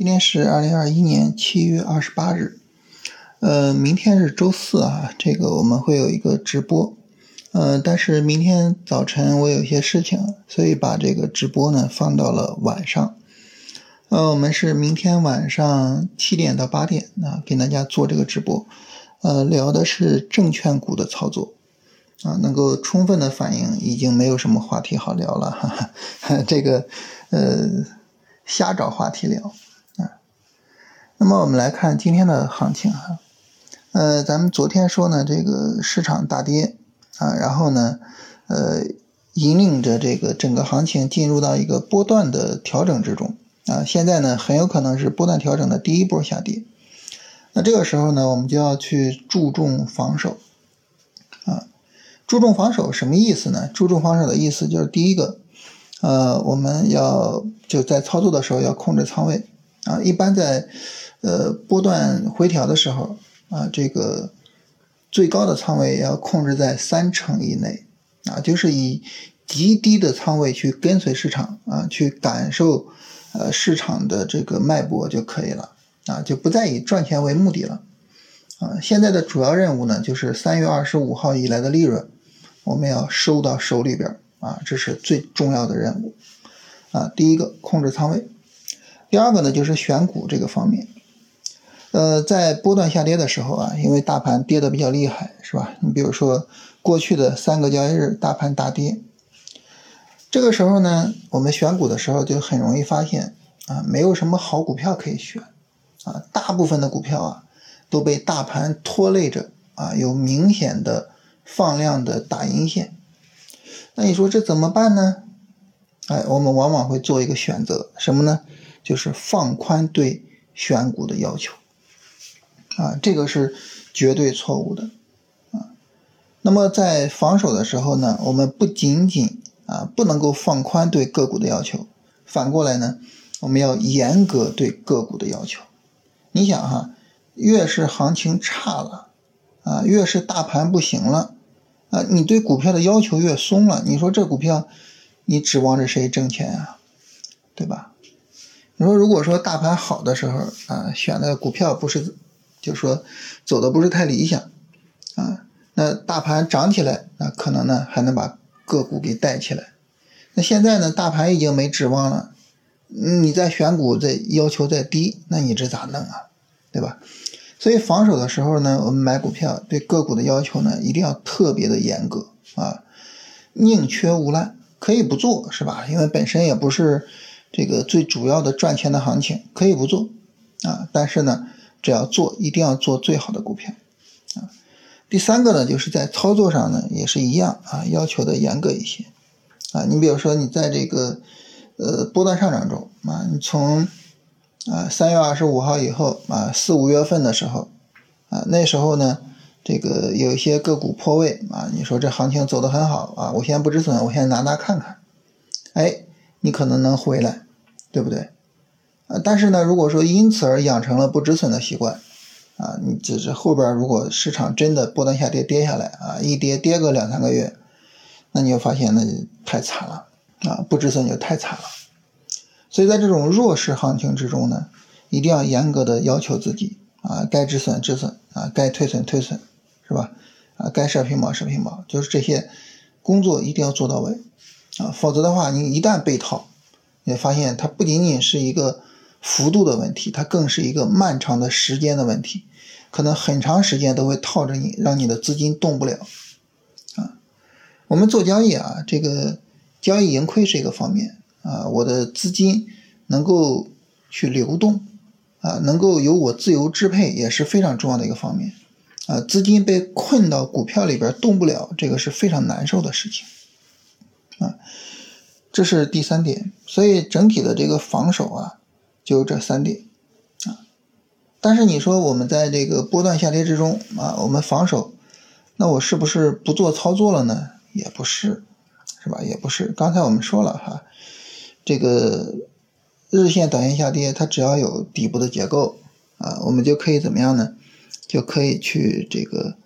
今天是二零二一年七月二十八日，呃，明天是周四啊，这个我们会有一个直播，呃，但是明天早晨我有一些事情，所以把这个直播呢放到了晚上，呃，我们是明天晚上七点到八点啊，给大家做这个直播，呃，聊的是证券股的操作，啊，能够充分的反映已经没有什么话题好聊了，哈哈，这个呃，瞎找话题聊。那么我们来看今天的行情哈，呃，咱们昨天说呢，这个市场大跌啊，然后呢，呃，引领着这个整个行情进入到一个波段的调整之中啊，现在呢，很有可能是波段调整的第一波下跌。那这个时候呢，我们就要去注重防守啊，注重防守什么意思呢？注重防守的意思就是第一个，呃，我们要就在操作的时候要控制仓位啊，一般在。呃，波段回调的时候啊，这个最高的仓位要控制在三成以内啊，就是以极低的仓位去跟随市场啊，去感受呃市场的这个脉搏就可以了啊，就不再以赚钱为目的了啊。现在的主要任务呢，就是三月二十五号以来的利润，我们要收到手里边啊，这是最重要的任务啊。第一个控制仓位，第二个呢就是选股这个方面。呃，在波段下跌的时候啊，因为大盘跌的比较厉害，是吧？你比如说过去的三个交易日，大盘大跌，这个时候呢，我们选股的时候就很容易发现啊，没有什么好股票可以选啊，大部分的股票啊都被大盘拖累着啊，有明显的放量的大阴线。那你说这怎么办呢？哎，我们往往会做一个选择，什么呢？就是放宽对选股的要求。啊，这个是绝对错误的啊。那么在防守的时候呢，我们不仅仅啊不能够放宽对个股的要求，反过来呢，我们要严格对个股的要求。你想哈，越是行情差了啊，越是大盘不行了啊，你对股票的要求越松了，你说这股票你指望着谁挣钱啊？对吧？你说如果说大盘好的时候啊，选的股票不是。就说走的不是太理想啊，那大盘涨起来，那可能呢还能把个股给带起来。那现在呢，大盘已经没指望了，你再选股再要求再低，那你这咋弄啊？对吧？所以防守的时候呢，我们买股票对个股的要求呢，一定要特别的严格啊，宁缺毋滥，可以不做是吧？因为本身也不是这个最主要的赚钱的行情，可以不做啊，但是呢。只要做，一定要做最好的股票，啊，第三个呢，就是在操作上呢，也是一样啊，要求的严格一些，啊，你比如说你在这个呃波段上涨中啊，你从啊三月二十五号以后啊四五月份的时候啊，那时候呢，这个有一些个股破位啊，你说这行情走得很好啊，我先不止损，我先拿拿看看，哎，你可能能回来，对不对？啊，但是呢，如果说因此而养成了不止损的习惯，啊，你就是后边如果市场真的波段下跌跌下来啊，一跌跌个两三个月，那你就发现那就太惨了啊，不止损就太惨了。所以在这种弱势行情之中呢，一定要严格的要求自己啊，该止损止损啊，该退损退损，是吧？啊，该设平保设平保，就是这些工作一定要做到位啊，否则的话，你一旦被套，你发现它不仅仅是一个。幅度的问题，它更是一个漫长的时间的问题，可能很长时间都会套着你，让你的资金动不了。啊，我们做交易啊，这个交易盈亏是一个方面啊，我的资金能够去流动啊，能够由我自由支配也是非常重要的一个方面啊。资金被困到股票里边动不了，这个是非常难受的事情啊。这是第三点，所以整体的这个防守啊。就这三点啊，但是你说我们在这个波段下跌之中啊，我们防守，那我是不是不做操作了呢？也不是，是吧？也不是。刚才我们说了哈，这个日线、短线下跌，它只要有底部的结构啊，我们就可以怎么样呢？就可以去这个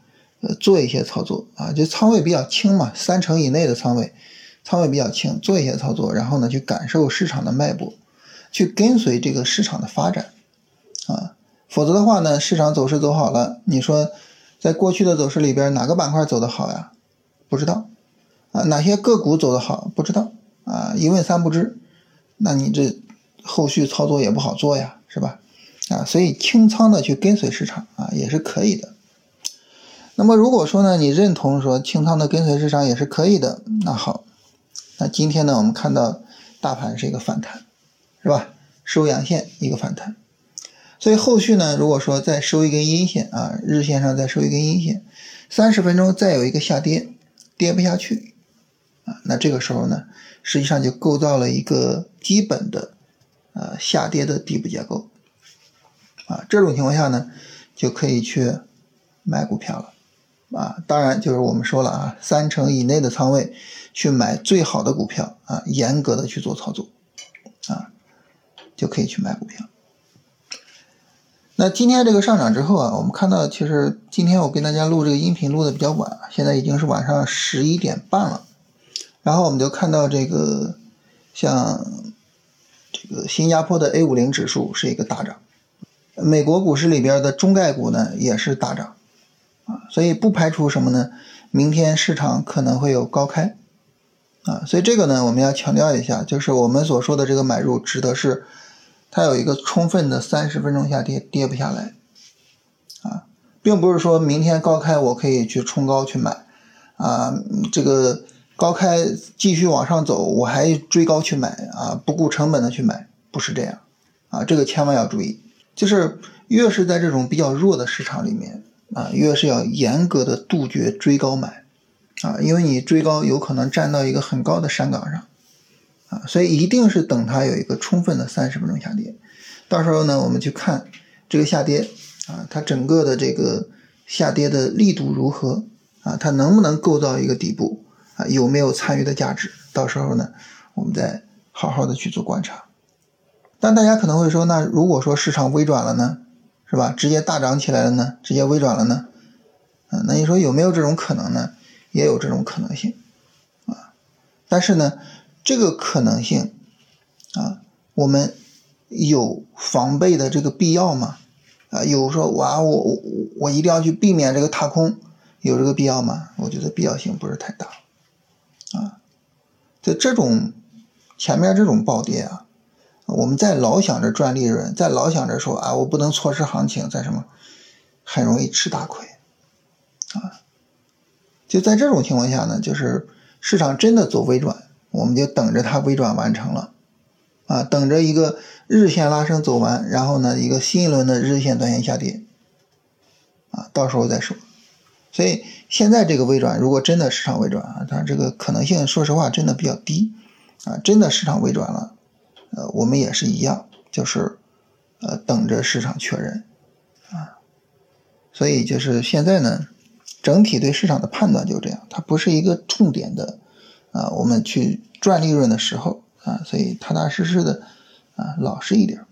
呃做一些操作啊，就仓位比较轻嘛，三成以内的仓位，仓位比较轻，做一些操作，然后呢去感受市场的脉搏。去跟随这个市场的发展啊，否则的话呢，市场走势走好了，你说在过去的走势里边哪个板块走得好呀？不知道啊，哪些个股走得好？不知道啊，一问三不知，那你这后续操作也不好做呀，是吧？啊，所以清仓的去跟随市场啊，也是可以的。那么如果说呢，你认同说清仓的跟随市场也是可以的，那好，那今天呢，我们看到大盘是一个反弹，是吧？收阳线一个反弹，所以后续呢，如果说再收一根阴线啊，日线上再收一根阴线，三十分钟再有一个下跌，跌不下去啊，那这个时候呢，实际上就构造了一个基本的呃下跌的底部结构啊，这种情况下呢，就可以去买股票了。啊，当然就是我们说了啊，三成以内的仓位去买最好的股票啊，严格的去做操作啊，就可以去买股票。那今天这个上涨之后啊，我们看到其实今天我跟大家录这个音频录的比较晚，现在已经是晚上十一点半了。然后我们就看到这个像这个新加坡的 A 五零指数是一个大涨，美国股市里边的中概股呢也是大涨。啊，所以不排除什么呢？明天市场可能会有高开，啊，所以这个呢，我们要强调一下，就是我们所说的这个买入，指的是它有一个充分的三十分钟下跌，跌不下来，啊，并不是说明天高开我可以去冲高去买，啊，这个高开继续往上走，我还追高去买，啊，不顾成本的去买，不是这样，啊，这个千万要注意，就是越是在这种比较弱的市场里面。啊，越是要严格的杜绝追高买，啊，因为你追高有可能站到一个很高的山岗上，所以一定是等它有一个充分的三十分钟下跌，到时候呢，我们去看这个下跌，啊，它整个的这个下跌的力度如何，啊，它能不能构造一个底部，啊，有没有参与的价值，到时候呢，我们再好好的去做观察。但大家可能会说，那如果说市场微转了呢？是吧？直接大涨起来了呢？直接微转了呢？啊，那你说有没有这种可能呢？也有这种可能性，啊，但是呢，这个可能性，啊，我们有防备的这个必要吗？啊，有说哇，我我我一定要去避免这个踏空，有这个必要吗？我觉得必要性不是太大，啊，就这种前面这种暴跌啊。我们在老想着赚利润，在老想着说啊，我不能错失行情，在什么，很容易吃大亏，啊，就在这种情况下呢，就是市场真的走微转，我们就等着它微转完成了，啊，等着一个日线拉升走完，然后呢，一个新一轮的日线、短线下跌，啊，到时候再说。所以现在这个微转，如果真的市场微转啊，它这个可能性，说实话真的比较低，啊，真的市场微转了。呃，我们也是一样，就是呃等着市场确认啊，所以就是现在呢，整体对市场的判断就这样，它不是一个重点的啊，我们去赚利润的时候啊，所以踏踏实实的啊，老实一点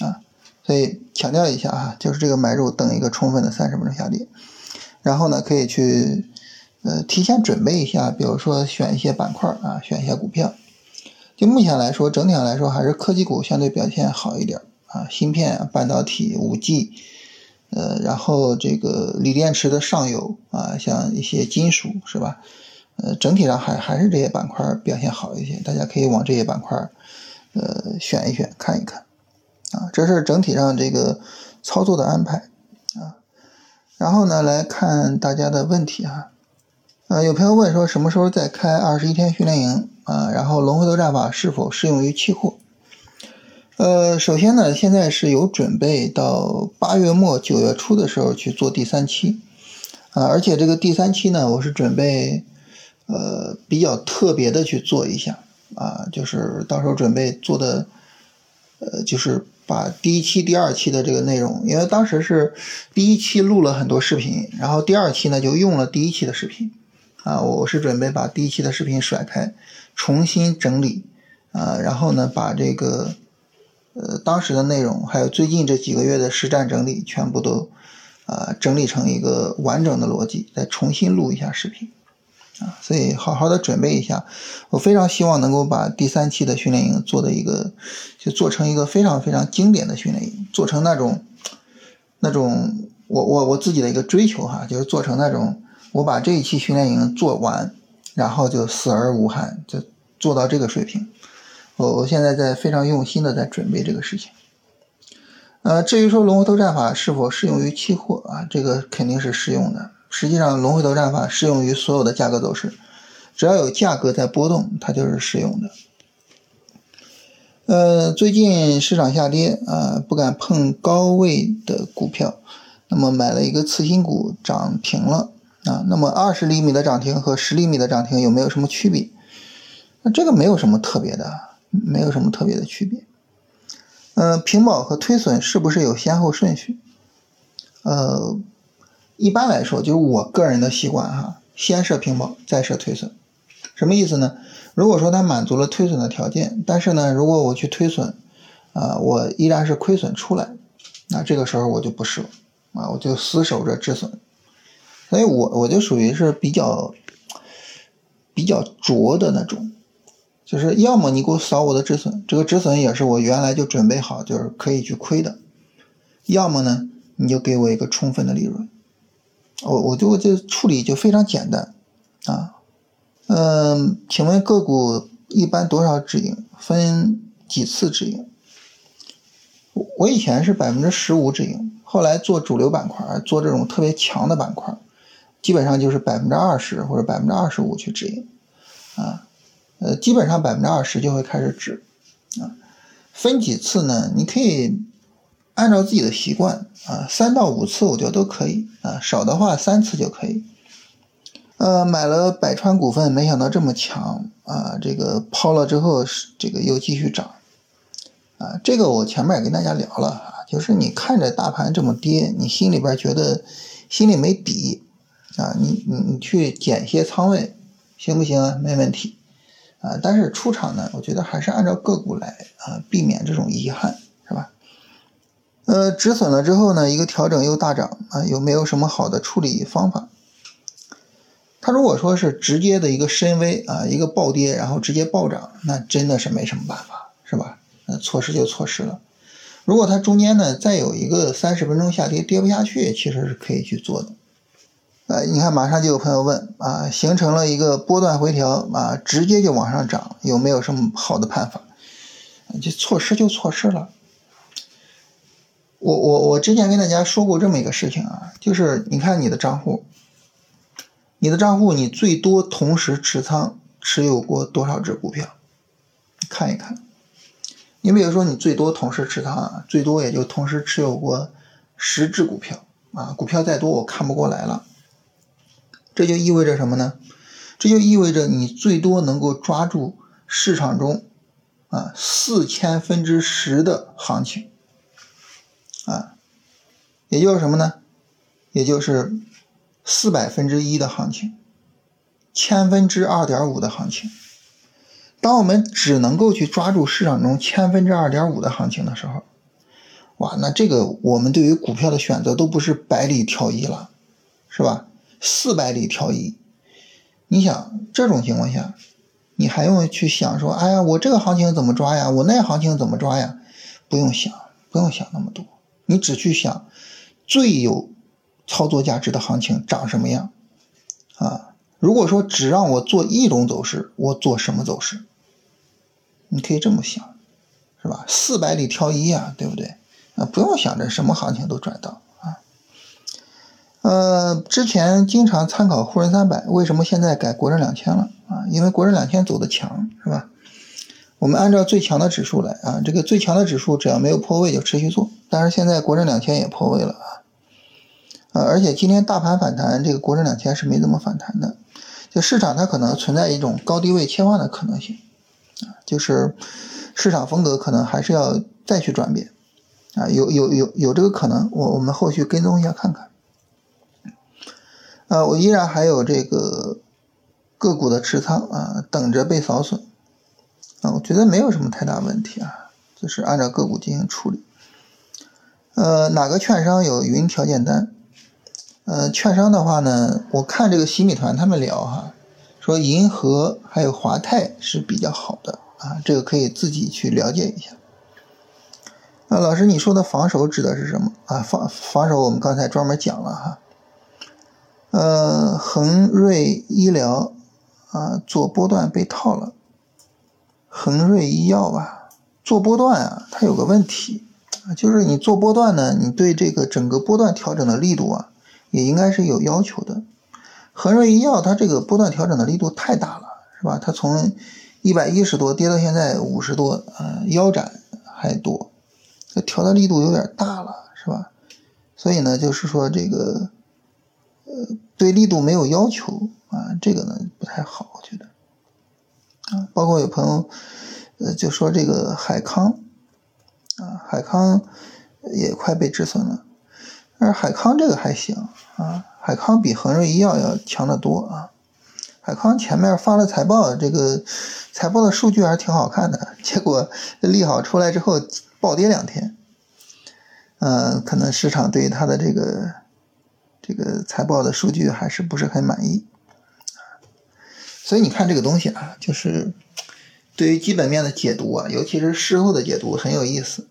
啊，所以强调一下啊，就是这个买入等一个充分的三十分钟下跌，然后呢可以去呃提前准备一下，比如说选一些板块啊，选一些股票。就目前来说，整体上来说还是科技股相对表现好一点啊，芯片、半导体、五 G，呃，然后这个锂电池的上游啊，像一些金属是吧？呃，整体上还还是这些板块表现好一些，大家可以往这些板块呃选一选看一看啊，这是整体上这个操作的安排啊。然后呢，来看大家的问题啊，呃，有朋友问说什么时候再开二十一天训练营？啊，然后龙回头战法是否适用于期货？呃，首先呢，现在是有准备到八月末九月初的时候去做第三期，啊，而且这个第三期呢，我是准备呃比较特别的去做一下，啊，就是到时候准备做的，呃，就是把第一期、第二期的这个内容，因为当时是第一期录了很多视频，然后第二期呢就用了第一期的视频，啊，我是准备把第一期的视频甩开。重新整理，啊，然后呢，把这个，呃，当时的内容，还有最近这几个月的实战整理，全部都，啊，整理成一个完整的逻辑，再重新录一下视频，啊，所以好好的准备一下。我非常希望能够把第三期的训练营做的一个，就做成一个非常非常经典的训练营，做成那种那种我我我自己的一个追求哈，就是做成那种我把这一期训练营做完，然后就死而无憾，就做到这个水平。我我现在在非常用心的在准备这个事情。呃，至于说龙头战法是否适用于期货啊，这个肯定是适用的。实际上，龙回头战法适用于所有的价格走势，只要有价格在波动，它就是适用的。呃，最近市场下跌啊，不敢碰高位的股票，那么买了一个次新股涨停了啊。那么二十厘米的涨停和十厘米的涨停有没有什么区别？那这个没有什么特别的，没有什么特别的区别。嗯，平保和推损是不是有先后顺序？呃。一般来说，就是我个人的习惯哈，先设平保，再设推损。什么意思呢？如果说它满足了推损的条件，但是呢，如果我去推损，啊，我依然是亏损出来，那这个时候我就不设，啊，我就死守着止损。所以我我就属于是比较比较拙的那种，就是要么你给我扫我的止损，这个止损也是我原来就准备好，就是可以去亏的；要么呢，你就给我一个充分的利润。我我就这处理就非常简单，啊，嗯，请问个股一般多少止盈？分几次止盈？我以前是百分之十五止盈，后来做主流板块，做这种特别强的板块，基本上就是百分之二十或者百分之二十五去止盈，啊，呃，基本上百分之二十就会开始止，啊，分几次呢？你可以。按照自己的习惯啊，三到五次我觉得都可以啊，少的话三次就可以。呃，买了百川股份，没想到这么强啊！这个抛了之后，这个又继续涨啊！这个我前面也跟大家聊了啊，就是你看着大盘这么跌，你心里边觉得心里没底啊，你你你去减些仓位行不行啊？没问题啊，但是出场呢，我觉得还是按照个股来啊，避免这种遗憾。呃，止损了之后呢，一个调整又大涨啊，有没有什么好的处理方法？它如果说是直接的一个深 V 啊，一个暴跌，然后直接暴涨，那真的是没什么办法，是吧？那错失就错失了。如果它中间呢再有一个三十分钟下跌，跌不下去，其实是可以去做的。呃，你看，马上就有朋友问啊，形成了一个波段回调啊，直接就往上涨，有没有什么好的办法？就错失就错失了。我我我之前跟大家说过这么一个事情啊，就是你看你的账户，你的账户你最多同时持仓持有过多少只股票？看一看。你比如说你最多同时持仓啊，最多也就同时持有过十只股票啊，股票再多我看不过来了。这就意味着什么呢？这就意味着你最多能够抓住市场中啊四千分之十的行情。啊，也就是什么呢？也就是四百分之一的行情，千分之二点五的行情。当我们只能够去抓住市场中千分之二点五的行情的时候，哇，那这个我们对于股票的选择都不是百里挑一了，是吧？四百里挑一。你想这种情况下，你还用去想说，哎呀，我这个行情怎么抓呀？我那行情怎么抓呀？不用想，不用想那么多。你只去想最有操作价值的行情长什么样啊？如果说只让我做一种走势，我做什么走势？你可以这么想，是吧？四百里挑一啊，对不对？啊，不用想着什么行情都赚到啊。呃，之前经常参考沪深三百，为什么现在改国证两千了啊？因为国证两千走的强，是吧？我们按照最强的指数来啊，这个最强的指数只要没有破位就持续做。但是现在国证两千也破位了啊，啊，而且今天大盘反弹，这个国证两千是没怎么反弹的，就市场它可能存在一种高低位切换的可能性啊，就是市场风格可能还是要再去转变啊，有有有有这个可能，我我们后续跟踪一下看看。啊，我依然还有这个个股的持仓啊，等着被扫损。我觉得没有什么太大问题啊，就是按照个股进行处理。呃，哪个券商有云条件单？呃，券商的话呢，我看这个洗米团他们聊哈，说银河还有华泰是比较好的啊，这个可以自己去了解一下。啊，老师，你说的防守指的是什么啊？防防守我们刚才专门讲了哈。呃，恒瑞医疗啊，做波段被套了。恒瑞医药吧，做波段啊，它有个问题啊，就是你做波段呢，你对这个整个波段调整的力度啊，也应该是有要求的。恒瑞医药它这个波段调整的力度太大了，是吧？它从一百一十多跌到现在五十多，啊，腰斩还多，这调的力度有点大了，是吧？所以呢，就是说这个。呃，对力度没有要求啊，这个呢不太好，我觉得啊，包括有朋友呃就说这个海康啊，海康也快被止损了，但是海康这个还行啊，海康比恒瑞医药要强得多啊，海康前面发了财报，这个财报的数据还是挺好看的，结果利好出来之后暴跌两天，嗯，可能市场对于它的这个。这个财报的数据还是不是很满意所以你看这个东西啊，就是对于基本面的解读啊，尤其是事后的解读很有意思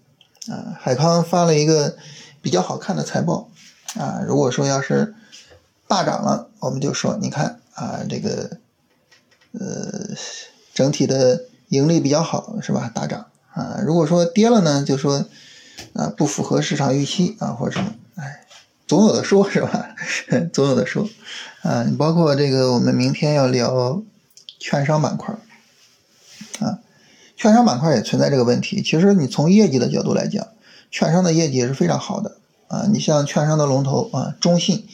啊。海康发了一个比较好看的财报啊，如果说要是大涨了，我们就说你看啊，这个呃整体的盈利比较好是吧？大涨啊，如果说跌了呢，就说啊不符合市场预期啊或者什么，哎。总有的说，是吧？总有的说，啊，你包括这个，我们明天要聊券商板块，啊，券商板块也存在这个问题。其实你从业绩的角度来讲，券商的业绩也是非常好的，啊，你像券商的龙头啊，中信，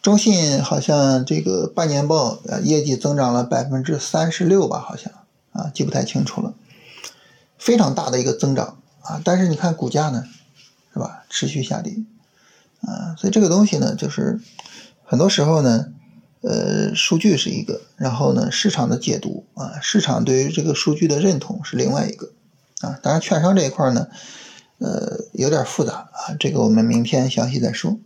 中信好像这个半年报呃业绩增长了百分之三十六吧，好像。啊，记不太清楚了，非常大的一个增长。啊，但是你看股价呢，是吧，持续下跌。啊，所以这个东西呢，就是很多时候呢，呃，数据是一个，然后呢，市场的解读啊，市场对于这个数据的认同是另外一个，啊，当然券商这一块呢，呃，有点复杂啊，这个我们明天详细再说。